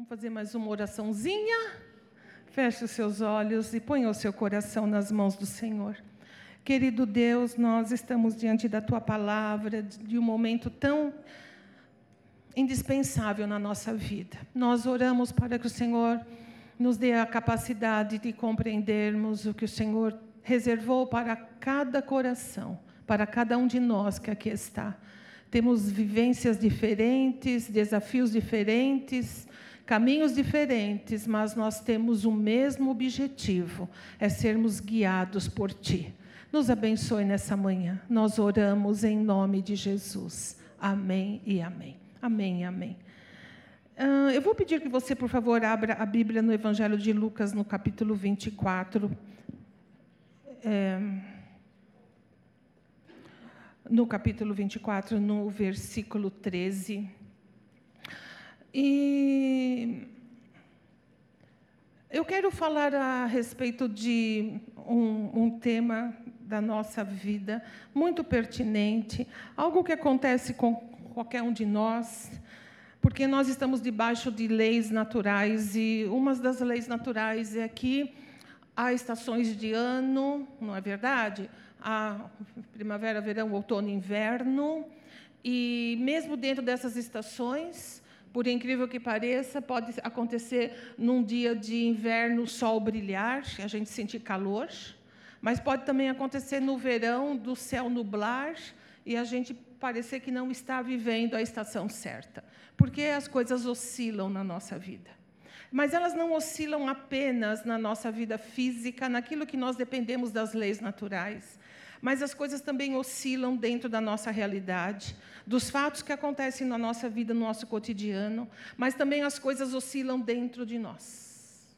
Vamos fazer mais uma oraçãozinha? Feche os seus olhos e ponha o seu coração nas mãos do Senhor. Querido Deus, nós estamos diante da tua palavra, de um momento tão indispensável na nossa vida. Nós oramos para que o Senhor nos dê a capacidade de compreendermos o que o Senhor reservou para cada coração, para cada um de nós que aqui está. Temos vivências diferentes, desafios diferentes, caminhos diferentes, mas nós temos o mesmo objetivo: é sermos guiados por Ti. Nos abençoe nessa manhã. Nós oramos em nome de Jesus. Amém e amém. Amém e amém. Uh, eu vou pedir que você, por favor, abra a Bíblia no Evangelho de Lucas, no capítulo 24. É, no capítulo 24, no versículo 13. E eu quero falar a respeito de um, um, tema da nossa vida muito pertinente, algo que acontece com qualquer um de nós, porque nós estamos debaixo de leis naturais e uma das leis naturais é que há estações de ano, não é verdade? Há primavera, verão, outono, inverno, e mesmo dentro dessas estações, por incrível que pareça, pode acontecer num dia de inverno, o sol brilhar, a gente sentir calor, mas pode também acontecer no verão, do céu nublar e a gente parecer que não está vivendo a estação certa, porque as coisas oscilam na nossa vida. Mas elas não oscilam apenas na nossa vida física, naquilo que nós dependemos das leis naturais, mas as coisas também oscilam dentro da nossa realidade, dos fatos que acontecem na nossa vida, no nosso cotidiano, mas também as coisas oscilam dentro de nós.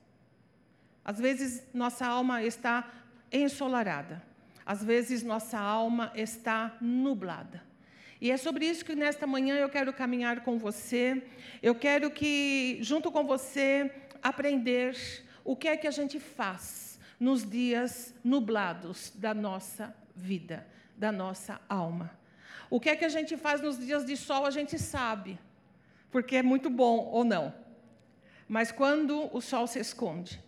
Às vezes nossa alma está ensolarada, às vezes nossa alma está nublada. E é sobre isso que nesta manhã eu quero caminhar com você. Eu quero que, junto com você, aprender o que é que a gente faz nos dias nublados da nossa vida, da nossa alma. O que é que a gente faz nos dias de sol, a gente sabe, porque é muito bom ou não. Mas quando o sol se esconde,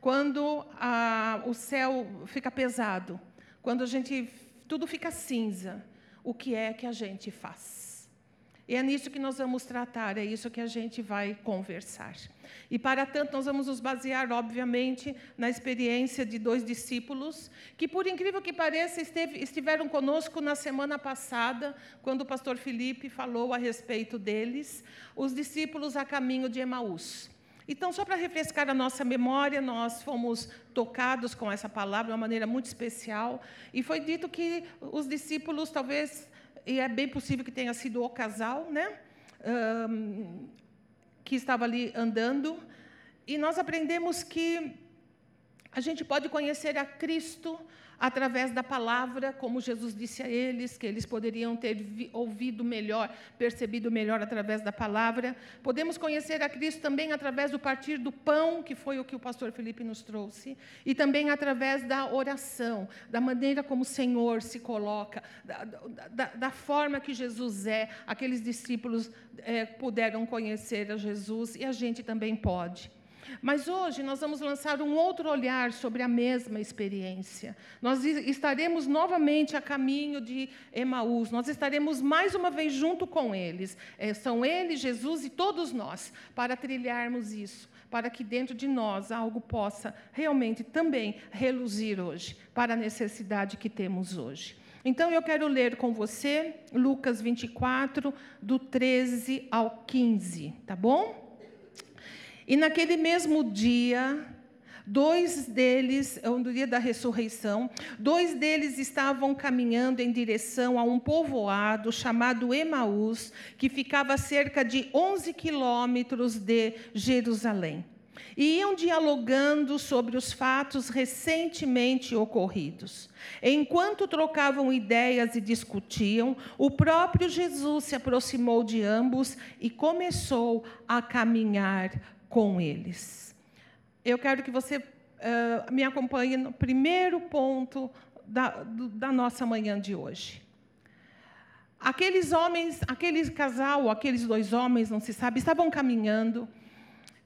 quando a, o céu fica pesado, quando a gente tudo fica cinza, o que é que a gente faz? E é nisso que nós vamos tratar, é isso que a gente vai conversar. E para tanto, nós vamos nos basear, obviamente, na experiência de dois discípulos, que, por incrível que pareça, esteve, estiveram conosco na semana passada, quando o pastor Felipe falou a respeito deles, os discípulos a caminho de Emaús. Então, só para refrescar a nossa memória, nós fomos tocados com essa palavra de uma maneira muito especial, e foi dito que os discípulos talvez e é bem possível que tenha sido o casal, né? Um, que estava ali andando, e nós aprendemos que a gente pode conhecer a Cristo através da palavra, como Jesus disse a eles, que eles poderiam ter ouvido melhor, percebido melhor através da palavra. Podemos conhecer a Cristo também através do partir do pão, que foi o que o pastor Felipe nos trouxe, e também através da oração, da maneira como o Senhor se coloca, da, da, da forma que Jesus é. Aqueles discípulos é, puderam conhecer a Jesus e a gente também pode. Mas hoje nós vamos lançar um outro olhar sobre a mesma experiência. Nós estaremos novamente a caminho de Emaús, nós estaremos mais uma vez junto com eles. É, são eles, Jesus e todos nós, para trilharmos isso, para que dentro de nós algo possa realmente também reluzir hoje, para a necessidade que temos hoje. Então eu quero ler com você Lucas 24, do 13 ao 15, tá bom? E naquele mesmo dia, dois deles, é no dia da ressurreição, dois deles estavam caminhando em direção a um povoado chamado Emaús, que ficava a cerca de 11 quilômetros de Jerusalém. E iam dialogando sobre os fatos recentemente ocorridos. Enquanto trocavam ideias e discutiam, o próprio Jesus se aproximou de ambos e começou a caminhar com eles. Eu quero que você uh, me acompanhe no primeiro ponto da, do, da nossa manhã de hoje. Aqueles homens, aquele casal, aqueles dois homens, não se sabe, estavam caminhando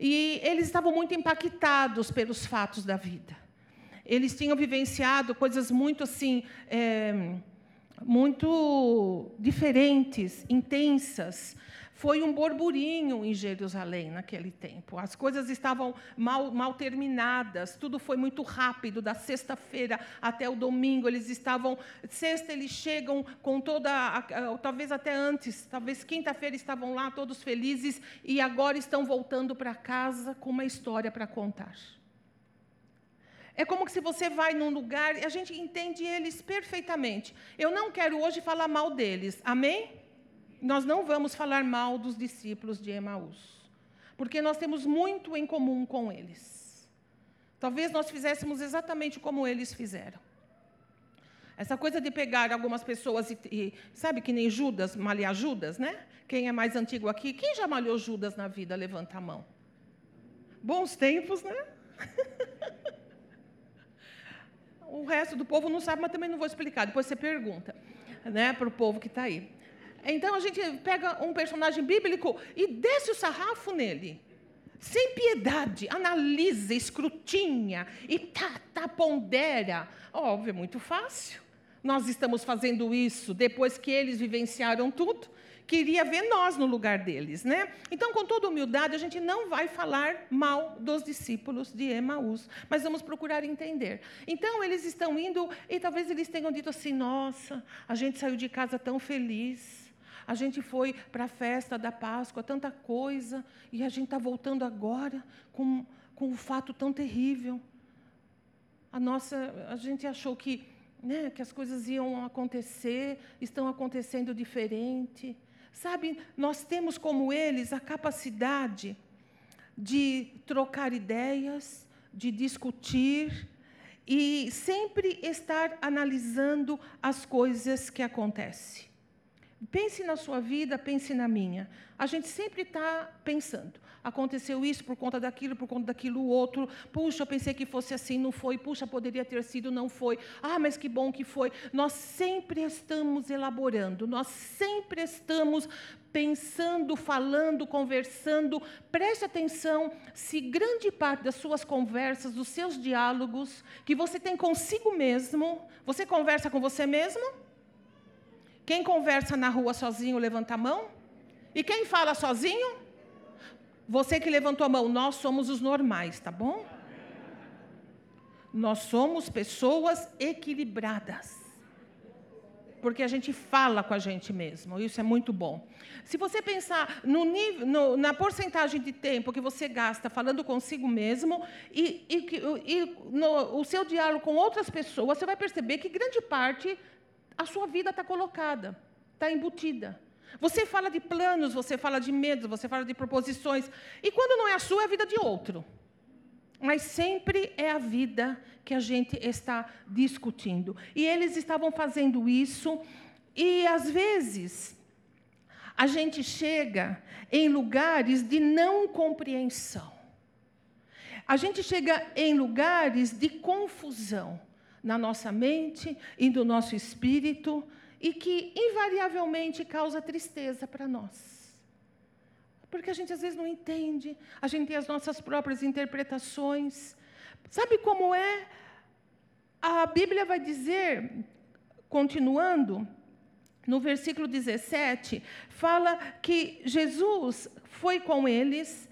E eles estavam muito impactados pelos fatos da vida. Eles tinham vivenciado coisas muito assim, é, muito diferentes, intensas. Foi um borburinho em Jerusalém naquele tempo. As coisas estavam mal, mal terminadas, tudo foi muito rápido, da sexta-feira até o domingo. Eles estavam. Sexta, eles chegam com toda. Talvez até antes, talvez quinta-feira estavam lá todos felizes e agora estão voltando para casa com uma história para contar. É como se você vai num lugar e a gente entende eles perfeitamente. Eu não quero hoje falar mal deles, amém? Nós não vamos falar mal dos discípulos de Emaús, porque nós temos muito em comum com eles. Talvez nós fizéssemos exatamente como eles fizeram. Essa coisa de pegar algumas pessoas e, e sabe que nem Judas, malhar Judas, né? Quem é mais antigo aqui? Quem já malhou Judas na vida? Levanta a mão. Bons tempos, né? o resto do povo não sabe, mas também não vou explicar. Depois você pergunta, né, para o povo que está aí. Então a gente pega um personagem bíblico e desce o sarrafo nele. Sem piedade, analisa, escrutinha e tá, tá, pondera. Óbvio, é muito fácil. Nós estamos fazendo isso depois que eles vivenciaram tudo. Queria ver nós no lugar deles, né? Então, com toda humildade, a gente não vai falar mal dos discípulos de Emaús, mas vamos procurar entender. Então, eles estão indo e talvez eles tenham dito assim: nossa, a gente saiu de casa tão feliz a gente foi para a festa da Páscoa, tanta coisa, e a gente está voltando agora com, com um fato tão terrível. A nossa, a gente achou que, né, que as coisas iam acontecer, estão acontecendo diferente. Sabe, nós temos como eles a capacidade de trocar ideias, de discutir e sempre estar analisando as coisas que acontecem. Pense na sua vida, pense na minha. A gente sempre está pensando. Aconteceu isso por conta daquilo, por conta daquilo outro. Puxa, eu pensei que fosse assim, não foi. Puxa, poderia ter sido, não foi. Ah, mas que bom que foi. Nós sempre estamos elaborando, nós sempre estamos pensando, falando, conversando. Preste atenção se grande parte das suas conversas, dos seus diálogos que você tem consigo mesmo, você conversa com você mesmo? Quem conversa na rua sozinho, levanta a mão. E quem fala sozinho? Você que levantou a mão, nós somos os normais, tá bom? Nós somos pessoas equilibradas. Porque a gente fala com a gente mesmo, isso é muito bom. Se você pensar no nível, no, na porcentagem de tempo que você gasta falando consigo mesmo e, e, e no, o seu diálogo com outras pessoas, você vai perceber que grande parte a sua vida está colocada, está embutida. Você fala de planos, você fala de medos, você fala de proposições. E quando não é a sua, é a vida de outro. Mas sempre é a vida que a gente está discutindo. E eles estavam fazendo isso, e às vezes a gente chega em lugares de não compreensão. A gente chega em lugares de confusão na nossa mente e no nosso espírito e que invariavelmente causa tristeza para nós. Porque a gente às vezes não entende, a gente tem as nossas próprias interpretações. Sabe como é? A Bíblia vai dizer, continuando, no versículo 17, fala que Jesus foi com eles,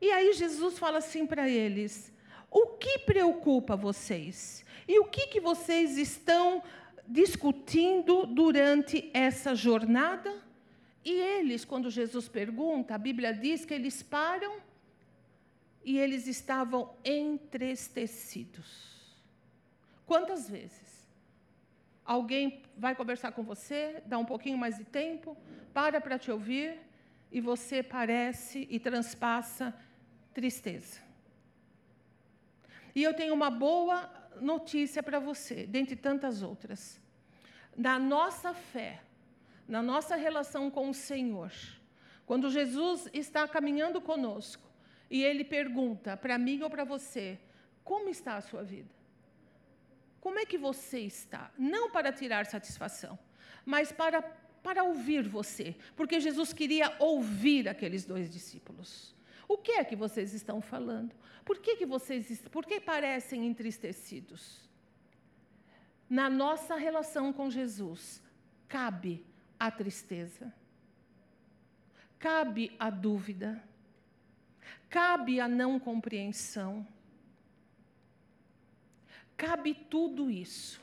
e aí Jesus fala assim para eles: O que preocupa vocês? E o que, que vocês estão discutindo durante essa jornada? E eles, quando Jesus pergunta, a Bíblia diz que eles param e eles estavam entristecidos. Quantas vezes? Alguém vai conversar com você, dá um pouquinho mais de tempo, para para te ouvir e você parece e transpassa tristeza. E eu tenho uma boa notícia para você, dentre tantas outras. Na nossa fé, na nossa relação com o Senhor, quando Jesus está caminhando conosco e ele pergunta para mim ou para você: como está a sua vida? Como é que você está? Não para tirar satisfação, mas para, para ouvir você, porque Jesus queria ouvir aqueles dois discípulos. O que é que vocês estão falando? Por que, que vocês por que parecem entristecidos? Na nossa relação com Jesus, cabe a tristeza, cabe a dúvida, cabe a não compreensão, cabe tudo isso.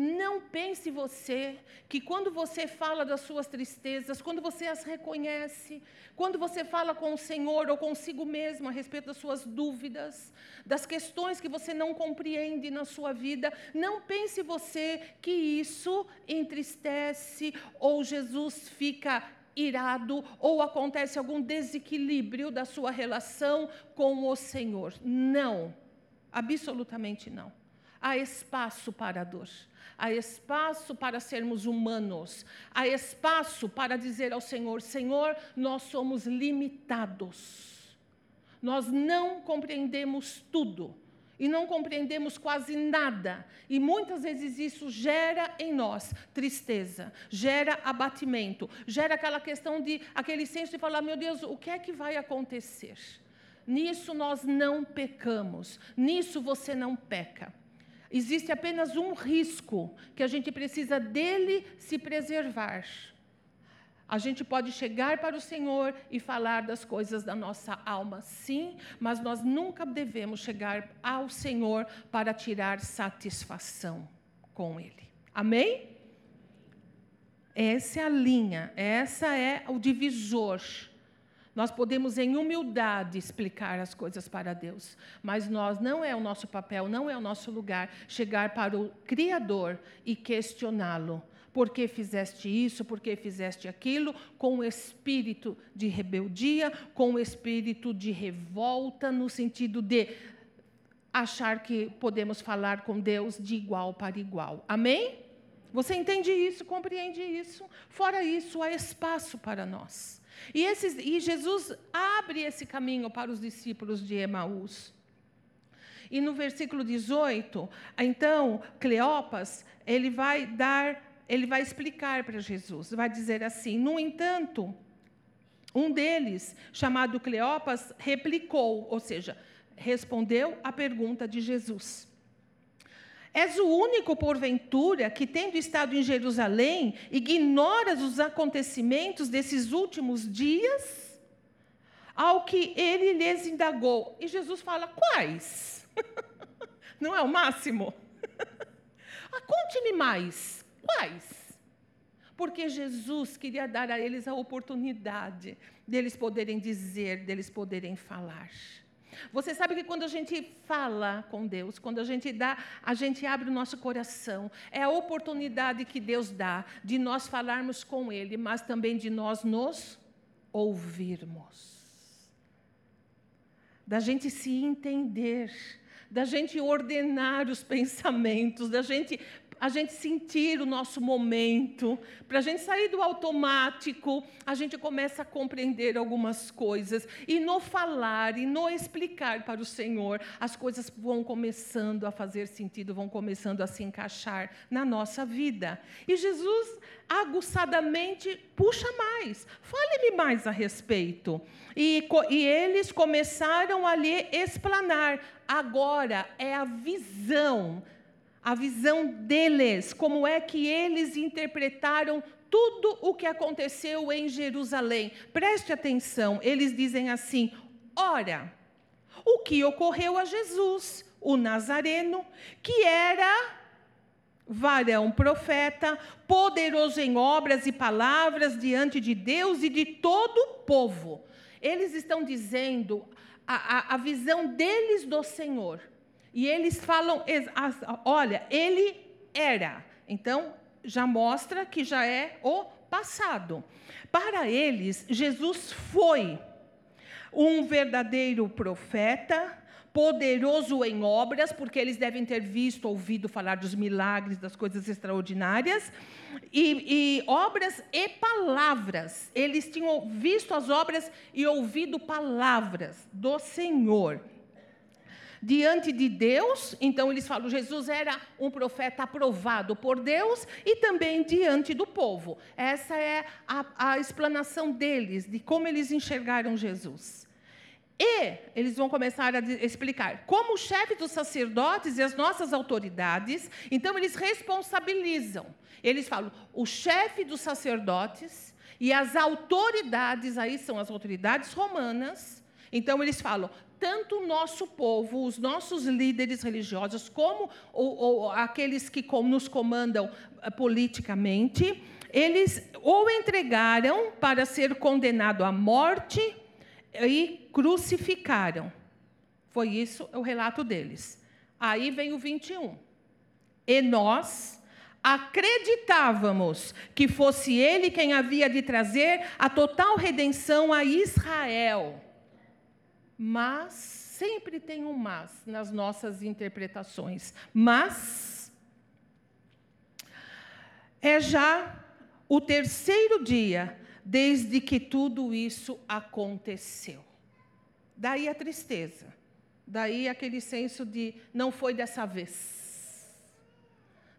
Não pense você que quando você fala das suas tristezas, quando você as reconhece, quando você fala com o Senhor ou consigo mesmo a respeito das suas dúvidas, das questões que você não compreende na sua vida, não pense você que isso entristece ou Jesus fica irado ou acontece algum desequilíbrio da sua relação com o Senhor. Não, absolutamente não. Há espaço para a dor há espaço para sermos humanos, há espaço para dizer ao Senhor: Senhor, nós somos limitados, nós não compreendemos tudo. E não compreendemos quase nada. E muitas vezes isso gera em nós tristeza, gera abatimento, gera aquela questão de, aquele senso de falar: meu Deus, o que é que vai acontecer? Nisso nós não pecamos, nisso você não peca. Existe apenas um risco que a gente precisa dele se preservar. A gente pode chegar para o Senhor e falar das coisas da nossa alma, sim, mas nós nunca devemos chegar ao Senhor para tirar satisfação com Ele. Amém? Essa é a linha, essa é o divisor nós podemos, em humildade, explicar as coisas para Deus, mas nós não é o nosso papel, não é o nosso lugar chegar para o Criador e questioná-lo. Por que fizeste isso? Por que fizeste aquilo? Com o espírito de rebeldia, com o espírito de revolta, no sentido de achar que podemos falar com Deus de igual para igual. Amém? Você entende isso, compreende isso? Fora isso, há espaço para nós. E, esses, e Jesus abre esse caminho para os discípulos de Emaús. E no versículo 18, então, Cleopas, ele vai dar, ele vai explicar para Jesus, vai dizer assim: "No entanto, um deles, chamado Cleopas, replicou, ou seja, respondeu à pergunta de Jesus. És o único, porventura, que, tendo estado em Jerusalém, ignoras os acontecimentos desses últimos dias? Ao que ele lhes indagou. E Jesus fala: Quais? Não é o máximo? ah, Conte-me mais. Quais? Porque Jesus queria dar a eles a oportunidade deles poderem dizer, deles poderem falar. Você sabe que quando a gente fala com Deus, quando a gente dá, a gente abre o nosso coração, é a oportunidade que Deus dá de nós falarmos com Ele, mas também de nós nos ouvirmos. Da gente se entender, da gente ordenar os pensamentos, da gente a gente sentir o nosso momento, para a gente sair do automático, a gente começa a compreender algumas coisas. E no falar e no explicar para o Senhor, as coisas vão começando a fazer sentido, vão começando a se encaixar na nossa vida. E Jesus aguçadamente puxa mais, fale-me mais a respeito. E, e eles começaram a lhe explanar. Agora é a visão a visão deles, como é que eles interpretaram tudo o que aconteceu em Jerusalém. Preste atenção, eles dizem assim: ora, o que ocorreu a Jesus, o Nazareno, que era varão profeta, poderoso em obras e palavras diante de Deus e de todo o povo. Eles estão dizendo a, a, a visão deles do Senhor. E eles falam, olha, ele era. Então, já mostra que já é o passado. Para eles, Jesus foi um verdadeiro profeta, poderoso em obras, porque eles devem ter visto, ouvido falar dos milagres, das coisas extraordinárias, e, e, obras e palavras. Eles tinham visto as obras e ouvido palavras do Senhor diante de Deus, então eles falam, Jesus era um profeta aprovado por Deus e também diante do povo. Essa é a, a explanação deles, de como eles enxergaram Jesus. E eles vão começar a explicar como o chefe dos sacerdotes e as nossas autoridades, então eles responsabilizam. Eles falam, o chefe dos sacerdotes e as autoridades, aí são as autoridades romanas, então eles falam, tanto o nosso povo, os nossos líderes religiosos, como aqueles que nos comandam eh, politicamente, eles ou entregaram para ser condenado à morte e crucificaram. Foi isso o relato deles. Aí vem o 21. E nós acreditávamos que fosse ele quem havia de trazer a total redenção a Israel. Mas sempre tem um mas nas nossas interpretações. Mas é já o terceiro dia desde que tudo isso aconteceu. Daí a tristeza, daí aquele senso de não foi dessa vez.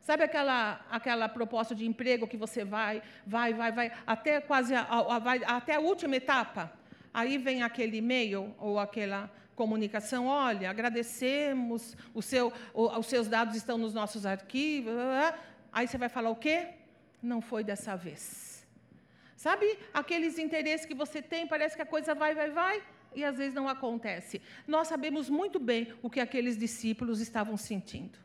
Sabe aquela, aquela proposta de emprego que você vai, vai, vai, vai, até quase a, a, vai, até a última etapa? Aí vem aquele e-mail ou aquela comunicação, olha, agradecemos, o seu, os seus dados estão nos nossos arquivos. Aí você vai falar o quê? Não foi dessa vez. Sabe aqueles interesses que você tem, parece que a coisa vai, vai, vai, e às vezes não acontece. Nós sabemos muito bem o que aqueles discípulos estavam sentindo.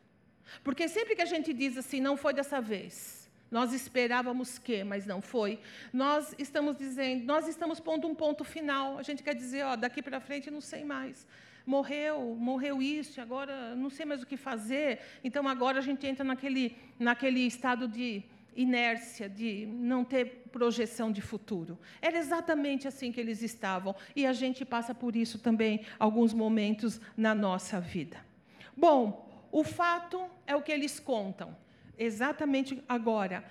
Porque sempre que a gente diz assim, não foi dessa vez, nós esperávamos que, mas não foi. Nós estamos dizendo, nós estamos pondo um ponto final. A gente quer dizer, ó, daqui para frente não sei mais. Morreu, morreu isso, agora não sei mais o que fazer. Então agora a gente entra naquele, naquele estado de inércia, de não ter projeção de futuro. Era exatamente assim que eles estavam. E a gente passa por isso também alguns momentos na nossa vida. Bom, o fato é o que eles contam. Exatamente agora.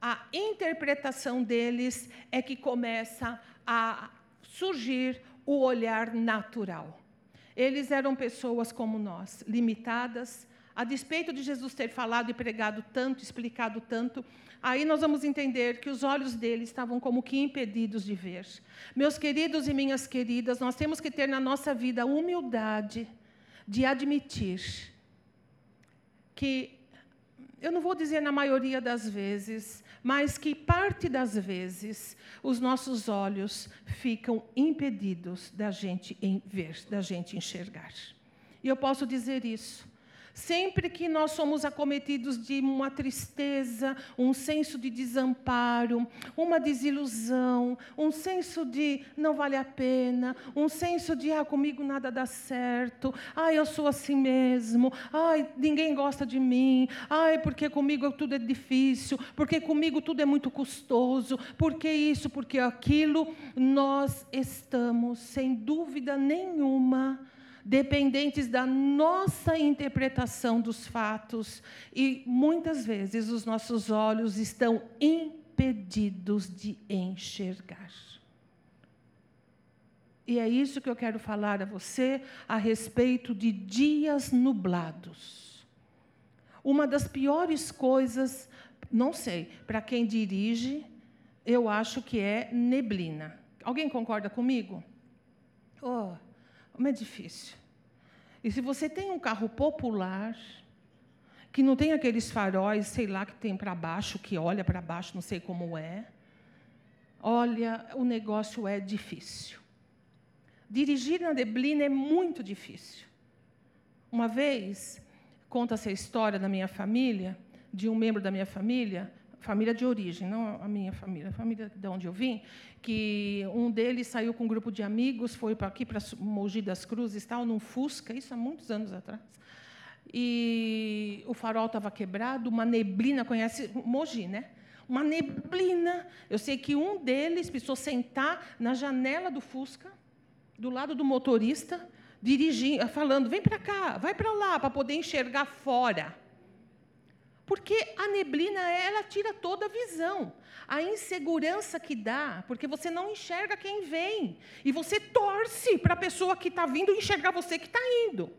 A interpretação deles é que começa a surgir o olhar natural. Eles eram pessoas como nós, limitadas, a despeito de Jesus ter falado e pregado tanto, explicado tanto, aí nós vamos entender que os olhos dele estavam como que impedidos de ver. Meus queridos e minhas queridas, nós temos que ter na nossa vida a humildade de admitir que, eu não vou dizer na maioria das vezes, mas que parte das vezes os nossos olhos ficam impedidos da gente ver, da gente enxergar. E eu posso dizer isso Sempre que nós somos acometidos de uma tristeza, um senso de desamparo, uma desilusão, um senso de não vale a pena, um senso de ah, comigo nada dá certo, ah, eu sou assim mesmo, ai, ninguém gosta de mim, ai, porque comigo tudo é difícil, porque comigo tudo é muito custoso, porque isso, porque aquilo, nós estamos, sem dúvida nenhuma, dependentes da nossa interpretação dos fatos e muitas vezes os nossos olhos estão impedidos de enxergar. E é isso que eu quero falar a você a respeito de dias nublados. Uma das piores coisas, não sei, para quem dirige, eu acho que é neblina. Alguém concorda comigo? Oh, como é difícil. E se você tem um carro popular, que não tem aqueles faróis, sei lá, que tem para baixo, que olha para baixo, não sei como é, olha, o negócio é difícil. Dirigir na neblina é muito difícil. Uma vez, conta-se a história da minha família, de um membro da minha família, família de origem, não a minha família, a família de onde eu vim, que um deles saiu com um grupo de amigos, foi para aqui, para Mogi das Cruzes, tal, num Fusca, isso há muitos anos atrás. E o farol estava quebrado, uma neblina, conhece Mogi, né? Uma neblina. Eu sei que um deles precisou sentar na janela do Fusca, do lado do motorista, dirigindo, falando: vem para cá, vai para lá, para poder enxergar fora. Porque a neblina, ela tira toda a visão. A insegurança que dá, porque você não enxerga quem vem. E você torce para a pessoa que está vindo enxergar você que está indo.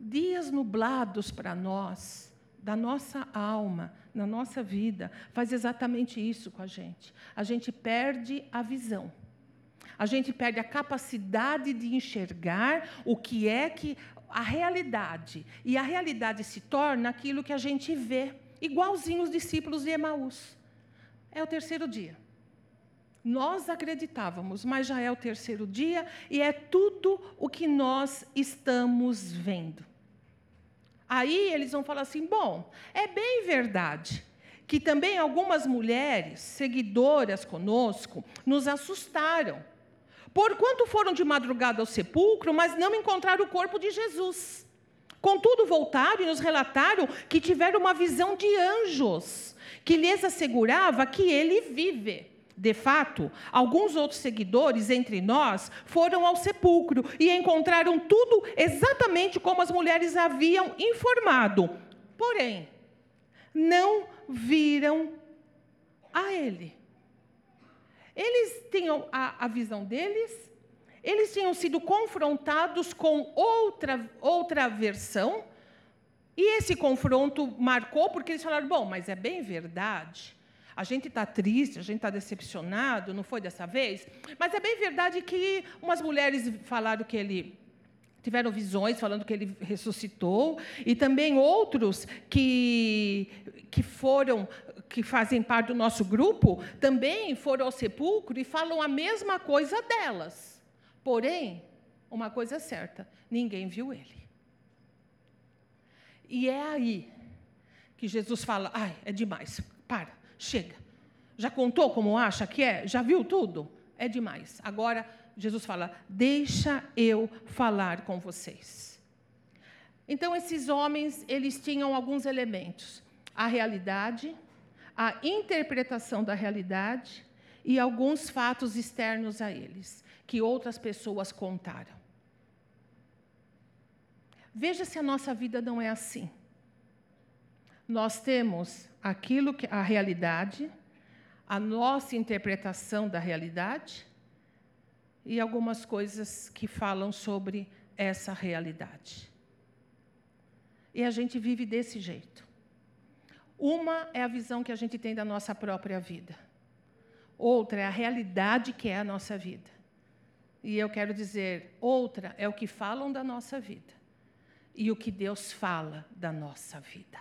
Dias nublados para nós, da nossa alma, na nossa vida, faz exatamente isso com a gente. A gente perde a visão. A gente perde a capacidade de enxergar o que é que a realidade. E a realidade se torna aquilo que a gente vê, igualzinho os discípulos de Emaús. É o terceiro dia. Nós acreditávamos, mas já é o terceiro dia e é tudo o que nós estamos vendo. Aí eles vão falar assim: bom, é bem verdade que também algumas mulheres, seguidoras conosco, nos assustaram. Porquanto foram de madrugada ao sepulcro, mas não encontraram o corpo de Jesus. Contudo, voltaram e nos relataram que tiveram uma visão de anjos, que lhes assegurava que ele vive. De fato, alguns outros seguidores entre nós foram ao sepulcro e encontraram tudo exatamente como as mulheres haviam informado. Porém, não viram a ele. Eles tinham a, a visão deles, eles tinham sido confrontados com outra, outra versão, e esse confronto marcou porque eles falaram: bom, mas é bem verdade a gente está triste, a gente está decepcionado, não foi dessa vez? Mas é bem verdade que umas mulheres falaram que ele tiveram visões falando que ele ressuscitou, e também outros que, que foram, que fazem parte do nosso grupo, também foram ao sepulcro e falam a mesma coisa delas. Porém, uma coisa é certa: ninguém viu ele. E é aí que Jesus fala: ai, é demais, para. Chega. Já contou como acha que é? Já viu tudo? É demais. Agora, Jesus fala: Deixa eu falar com vocês. Então, esses homens, eles tinham alguns elementos: a realidade, a interpretação da realidade e alguns fatos externos a eles, que outras pessoas contaram. Veja se a nossa vida não é assim. Nós temos aquilo que a realidade, a nossa interpretação da realidade e algumas coisas que falam sobre essa realidade. E a gente vive desse jeito. Uma é a visão que a gente tem da nossa própria vida. Outra é a realidade que é a nossa vida. E eu quero dizer, outra é o que falam da nossa vida e o que Deus fala da nossa vida.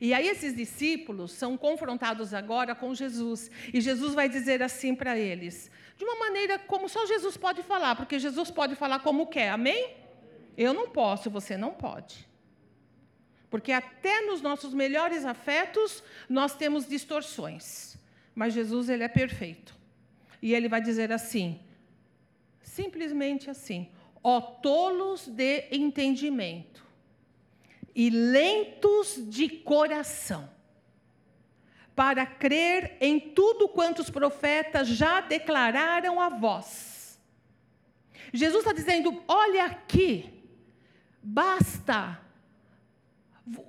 E aí esses discípulos são confrontados agora com Jesus. E Jesus vai dizer assim para eles, de uma maneira como só Jesus pode falar, porque Jesus pode falar como quer, amém? Eu não posso, você não pode. Porque até nos nossos melhores afetos nós temos distorções. Mas Jesus, ele é perfeito. E ele vai dizer assim, simplesmente assim: ó tolos de entendimento e lentos de coração, para crer em tudo quanto os profetas já declararam a vós. Jesus está dizendo: olha aqui, basta.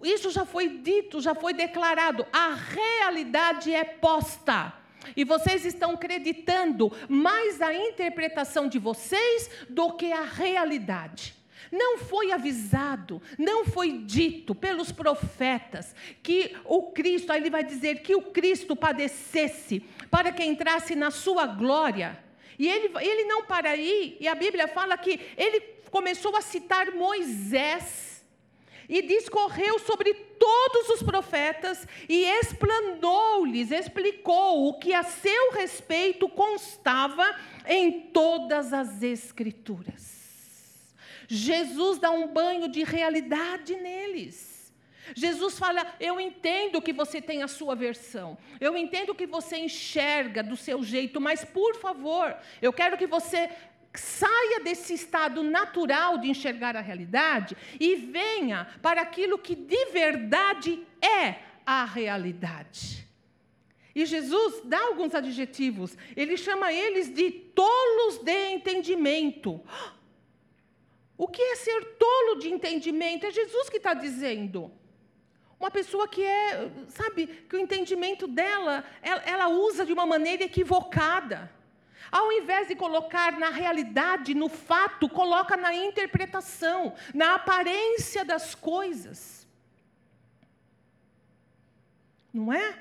Isso já foi dito, já foi declarado. A realidade é posta. E vocês estão acreditando mais a interpretação de vocês do que a realidade. Não foi avisado, não foi dito pelos profetas que o Cristo, aí ele vai dizer que o Cristo padecesse para que entrasse na sua glória. E ele, ele não para aí, e a Bíblia fala que ele começou a citar Moisés e discorreu sobre todos os profetas e explanou-lhes, explicou o que a seu respeito constava em todas as Escrituras. Jesus dá um banho de realidade neles. Jesus fala: Eu entendo que você tem a sua versão, eu entendo que você enxerga do seu jeito, mas por favor, eu quero que você saia desse estado natural de enxergar a realidade e venha para aquilo que de verdade é a realidade. E Jesus dá alguns adjetivos, ele chama eles de tolos de entendimento. O que é ser tolo de entendimento? É Jesus que está dizendo. Uma pessoa que é, sabe, que o entendimento dela, ela, ela, usa de uma maneira equivocada. Ao invés de colocar na realidade, no fato, coloca na interpretação, na aparência das coisas. Não é?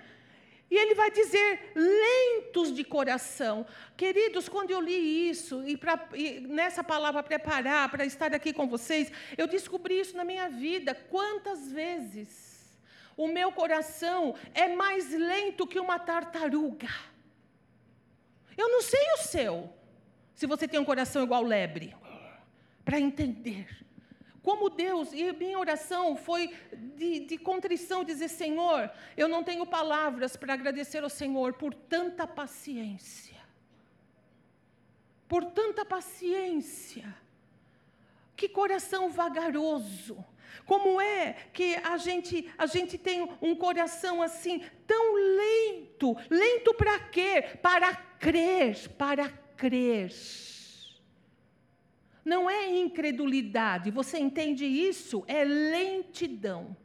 E ele vai dizer lentos de coração. Queridos, quando eu li isso, e, pra, e nessa palavra preparar para estar aqui com vocês, eu descobri isso na minha vida. Quantas vezes o meu coração é mais lento que uma tartaruga? Eu não sei o seu, se você tem um coração igual lebre, para entender. Como Deus, e minha oração foi de, de contrição, dizer: Senhor, eu não tenho palavras para agradecer ao Senhor por tanta paciência. Por tanta paciência. Que coração vagaroso. Como é que a gente, a gente tem um coração assim tão lento? Lento para quê? Para crer, para crer não é incredulidade, você entende isso? É lentidão.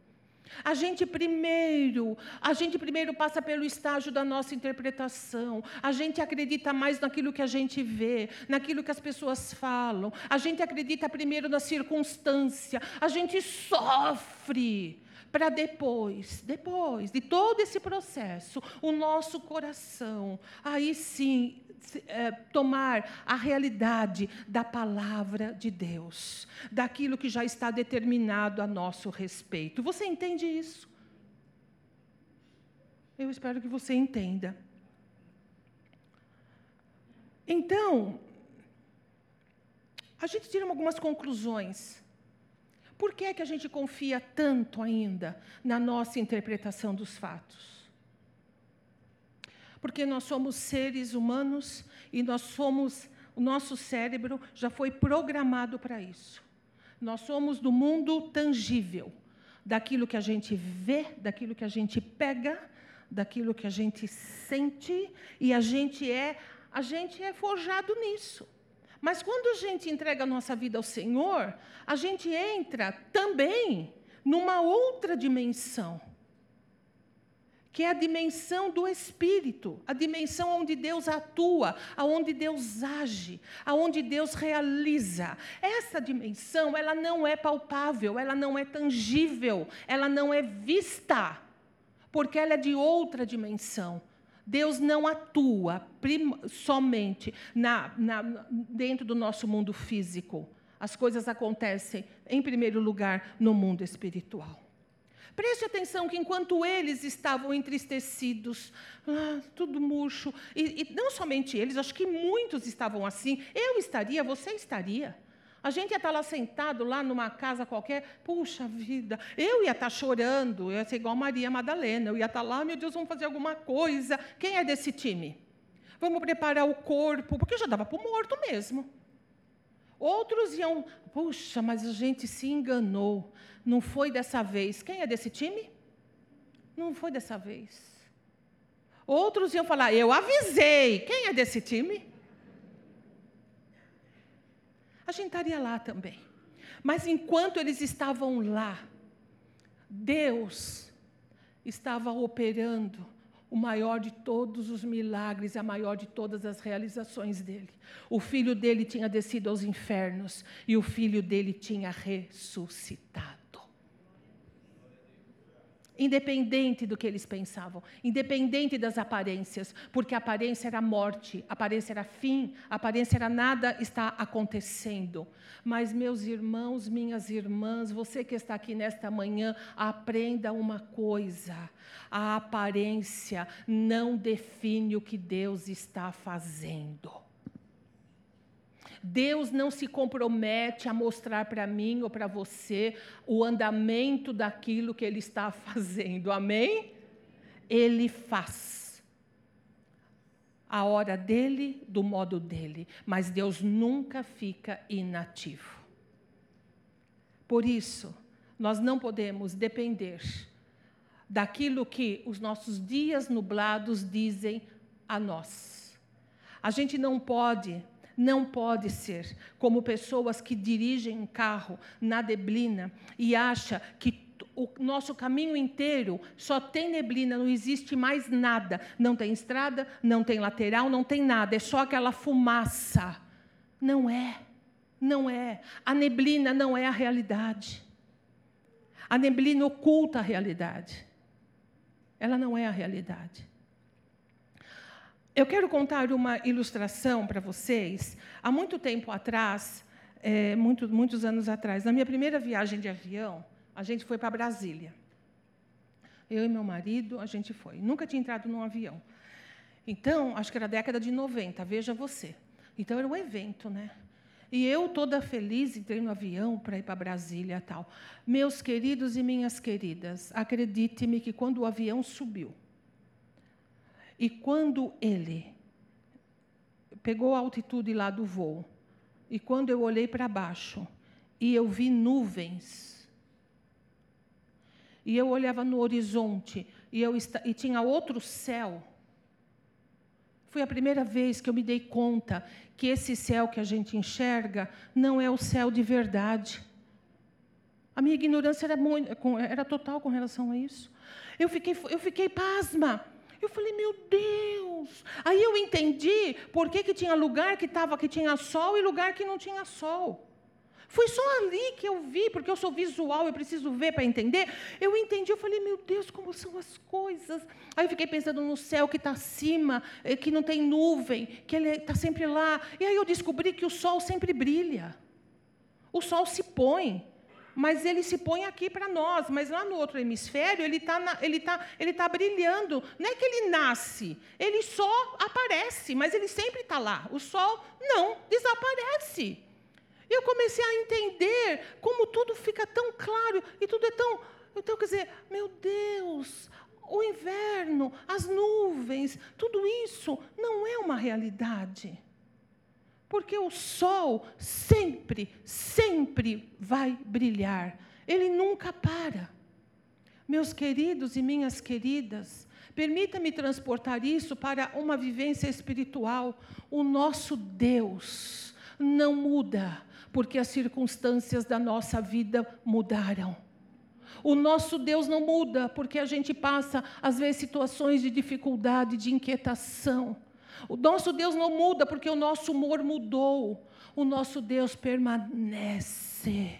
A gente primeiro, a gente primeiro passa pelo estágio da nossa interpretação. A gente acredita mais naquilo que a gente vê, naquilo que as pessoas falam. A gente acredita primeiro na circunstância. A gente sofre para depois, depois de todo esse processo, o nosso coração, aí sim é, tomar a realidade da palavra de Deus, daquilo que já está determinado a nosso respeito. Você entende isso? Eu espero que você entenda. Então, a gente tira algumas conclusões. Por que é que a gente confia tanto ainda na nossa interpretação dos fatos? Porque nós somos seres humanos e nós somos, o nosso cérebro já foi programado para isso. Nós somos do mundo tangível, daquilo que a gente vê, daquilo que a gente pega, daquilo que a gente sente e a gente é, a gente é forjado nisso. Mas quando a gente entrega a nossa vida ao Senhor, a gente entra também numa outra dimensão que é a dimensão do espírito, a dimensão onde Deus atua, aonde Deus age, aonde Deus realiza. Essa dimensão, ela não é palpável, ela não é tangível, ela não é vista, porque ela é de outra dimensão. Deus não atua somente na, na, dentro do nosso mundo físico. As coisas acontecem, em primeiro lugar, no mundo espiritual. Preste atenção que enquanto eles estavam entristecidos, ah, tudo murcho, e, e não somente eles, acho que muitos estavam assim, eu estaria, você estaria. A gente ia estar lá sentado, lá numa casa qualquer, puxa vida, eu ia estar chorando, eu ia ser igual Maria Madalena, eu ia estar lá, meu Deus, vamos fazer alguma coisa. Quem é desse time? Vamos preparar o corpo, porque já dava para o morto mesmo. Outros iam, puxa, mas a gente se enganou. Não foi dessa vez. Quem é desse time? Não foi dessa vez. Outros iam falar, eu avisei. Quem é desse time? A gente estaria lá também. Mas enquanto eles estavam lá, Deus estava operando o maior de todos os milagres, a maior de todas as realizações dele. O filho dele tinha descido aos infernos e o filho dele tinha ressuscitado independente do que eles pensavam, independente das aparências, porque aparência era morte, aparência era fim, aparência era nada está acontecendo. Mas, meus irmãos, minhas irmãs, você que está aqui nesta manhã, aprenda uma coisa: a aparência não define o que Deus está fazendo. Deus não se compromete a mostrar para mim ou para você o andamento daquilo que Ele está fazendo. Amém? Ele faz. A hora dele, do modo dele. Mas Deus nunca fica inativo. Por isso, nós não podemos depender daquilo que os nossos dias nublados dizem a nós. A gente não pode não pode ser como pessoas que dirigem um carro na neblina e acha que o nosso caminho inteiro só tem neblina, não existe mais nada. Não tem estrada, não tem lateral, não tem nada, é só aquela fumaça. Não é, não é. A neblina não é a realidade. A neblina oculta a realidade. Ela não é a realidade. Eu quero contar uma ilustração para vocês. Há muito tempo atrás, é, muito, muitos anos atrás, na minha primeira viagem de avião, a gente foi para Brasília. Eu e meu marido, a gente foi. Nunca tinha entrado num avião. Então, acho que era a década de 90, veja você. Então, era um evento, né? E eu, toda feliz, entrei no avião para ir para Brasília e tal. Meus queridos e minhas queridas, acredite-me que quando o avião subiu, e quando ele pegou a altitude lá do voo, e quando eu olhei para baixo, e eu vi nuvens, e eu olhava no horizonte, e, eu, e tinha outro céu, foi a primeira vez que eu me dei conta que esse céu que a gente enxerga não é o céu de verdade. A minha ignorância era, muito, era total com relação a isso. Eu fiquei, eu fiquei pasma. Eu falei, meu Deus! Aí eu entendi por que, que tinha lugar que, tava, que tinha sol e lugar que não tinha sol. Foi só ali que eu vi, porque eu sou visual, eu preciso ver para entender. Eu entendi, eu falei, meu Deus, como são as coisas. Aí eu fiquei pensando no céu que está acima, eh, que não tem nuvem, que ele está sempre lá. E aí eu descobri que o sol sempre brilha. O sol se põe mas ele se põe aqui para nós, mas lá no outro hemisfério ele está ele tá, ele tá brilhando. Não é que ele nasce, ele só aparece, mas ele sempre está lá. O sol não desaparece. Eu comecei a entender como tudo fica tão claro e tudo é tão. Então, quer dizer, meu Deus, o inverno, as nuvens, tudo isso não é uma realidade. Porque o sol sempre, sempre vai brilhar. Ele nunca para. Meus queridos e minhas queridas, permita-me transportar isso para uma vivência espiritual. O nosso Deus não muda porque as circunstâncias da nossa vida mudaram. O nosso Deus não muda porque a gente passa, às vezes, situações de dificuldade, de inquietação. O nosso Deus não muda porque o nosso humor mudou. O nosso Deus permanece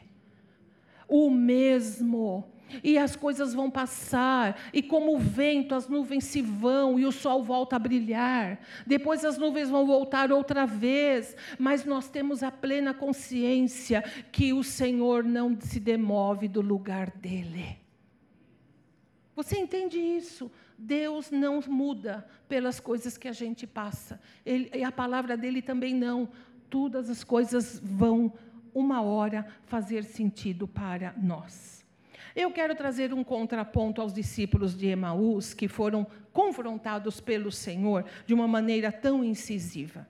o mesmo e as coisas vão passar, e como o vento, as nuvens se vão e o sol volta a brilhar. Depois as nuvens vão voltar outra vez, mas nós temos a plena consciência que o Senhor não se demove do lugar dele. Você entende isso? Deus não muda pelas coisas que a gente passa. Ele, e a palavra dele também não. Todas as coisas vão, uma hora, fazer sentido para nós. Eu quero trazer um contraponto aos discípulos de Emaús, que foram confrontados pelo Senhor de uma maneira tão incisiva.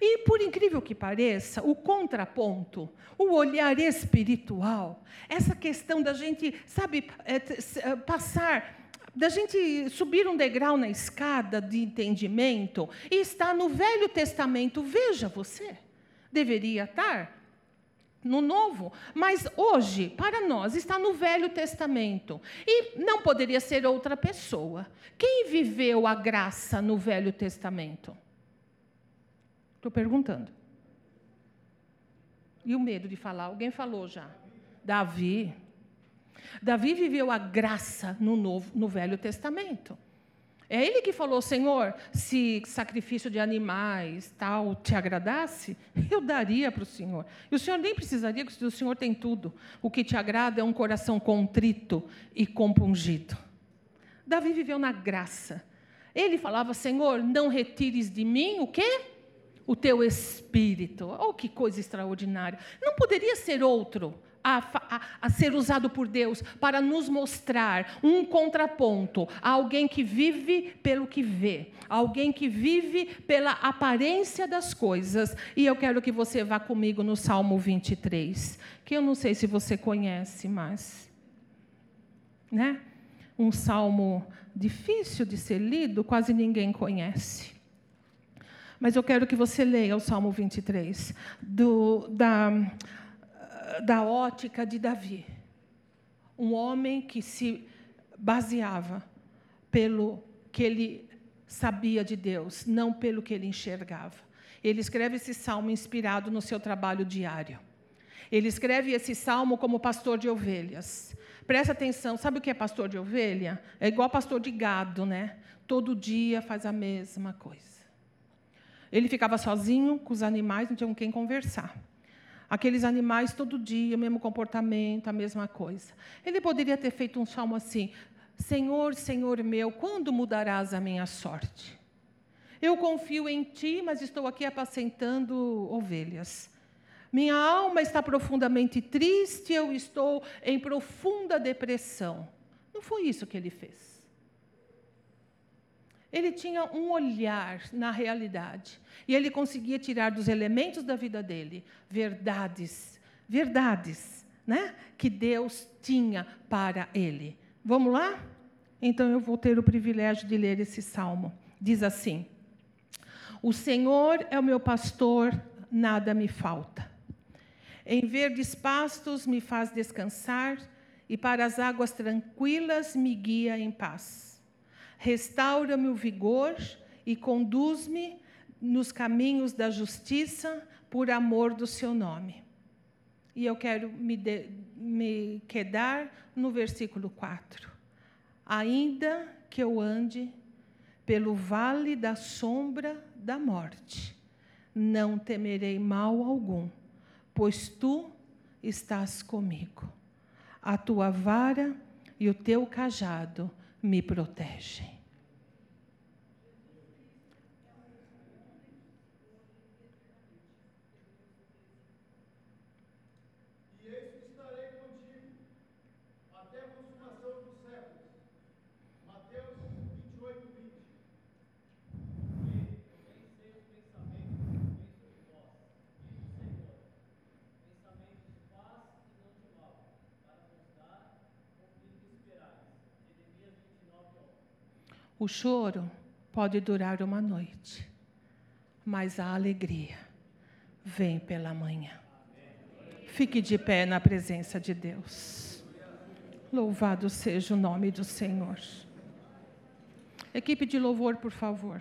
E, por incrível que pareça, o contraponto, o olhar espiritual, essa questão da gente, sabe, é, é, passar da gente subir um degrau na escada de entendimento e está no Velho Testamento, veja você, deveria estar no Novo, mas hoje, para nós, está no Velho Testamento. E não poderia ser outra pessoa. Quem viveu a graça no Velho Testamento? Estou perguntando. E o medo de falar? Alguém falou já. Davi. Davi viveu a graça no, novo, no Velho Testamento. É ele que falou, Senhor, se sacrifício de animais tal te agradasse, eu daria para o Senhor. E o Senhor nem precisaria, porque o Senhor tem tudo. O que te agrada é um coração contrito e compungido. Davi viveu na graça. Ele falava, Senhor, não retires de mim o quê? O teu espírito. Oh, que coisa extraordinária. Não poderia ser outro a, a, a, ser usado por Deus para nos mostrar um contraponto a alguém que vive pelo que vê, alguém que vive pela aparência das coisas. E eu quero que você vá comigo no Salmo 23, que eu não sei se você conhece, mas. Né? Um salmo difícil de ser lido, quase ninguém conhece. Mas eu quero que você leia o Salmo 23, do, da da ótica de Davi. Um homem que se baseava pelo que ele sabia de Deus, não pelo que ele enxergava. Ele escreve esse salmo inspirado no seu trabalho diário. Ele escreve esse salmo como pastor de ovelhas. Presta atenção, sabe o que é pastor de ovelha? É igual pastor de gado, né? Todo dia faz a mesma coisa. Ele ficava sozinho com os animais, não tinha com quem conversar. Aqueles animais todo dia, o mesmo comportamento, a mesma coisa. Ele poderia ter feito um salmo assim: Senhor, Senhor meu, quando mudarás a minha sorte? Eu confio em ti, mas estou aqui apacentando ovelhas. Minha alma está profundamente triste, eu estou em profunda depressão. Não foi isso que ele fez. Ele tinha um olhar na realidade. E ele conseguia tirar dos elementos da vida dele verdades, verdades, né? Que Deus tinha para ele. Vamos lá? Então eu vou ter o privilégio de ler esse salmo. Diz assim: O Senhor é o meu pastor, nada me falta. Em verdes pastos me faz descansar, e para as águas tranquilas me guia em paz restaura-me o vigor e conduz-me nos caminhos da justiça por amor do seu nome. E eu quero me, de, me quedar no versículo 4. Ainda que eu ande pelo vale da sombra da morte, não temerei mal algum, pois tu estás comigo. A tua vara e o teu cajado me protegem. O choro pode durar uma noite, mas a alegria vem pela manhã. Fique de pé na presença de Deus. Louvado seja o nome do Senhor. Equipe de louvor, por favor.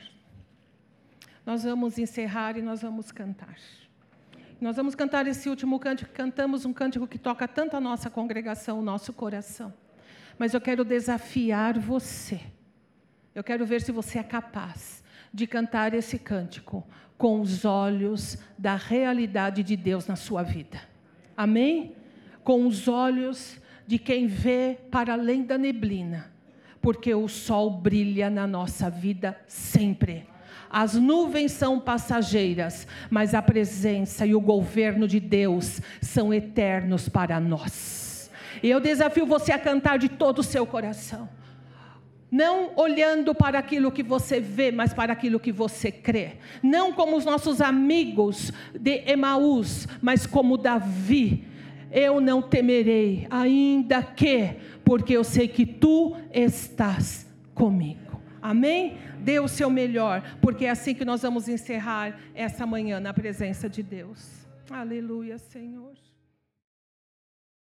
Nós vamos encerrar e nós vamos cantar. Nós vamos cantar esse último cântico, cantamos um cântico que toca tanto a nossa congregação, o nosso coração. Mas eu quero desafiar você eu quero ver se você é capaz de cantar esse cântico com os olhos da realidade de Deus na sua vida. Amém? Com os olhos de quem vê para além da neblina, porque o sol brilha na nossa vida sempre. As nuvens são passageiras, mas a presença e o governo de Deus são eternos para nós. E eu desafio você a cantar de todo o seu coração não olhando para aquilo que você vê, mas para aquilo que você crê. Não como os nossos amigos de Emaús, mas como Davi. Eu não temerei, ainda que, porque eu sei que tu estás comigo. Amém? Dê o seu melhor, porque é assim que nós vamos encerrar essa manhã na presença de Deus. Aleluia, Senhor.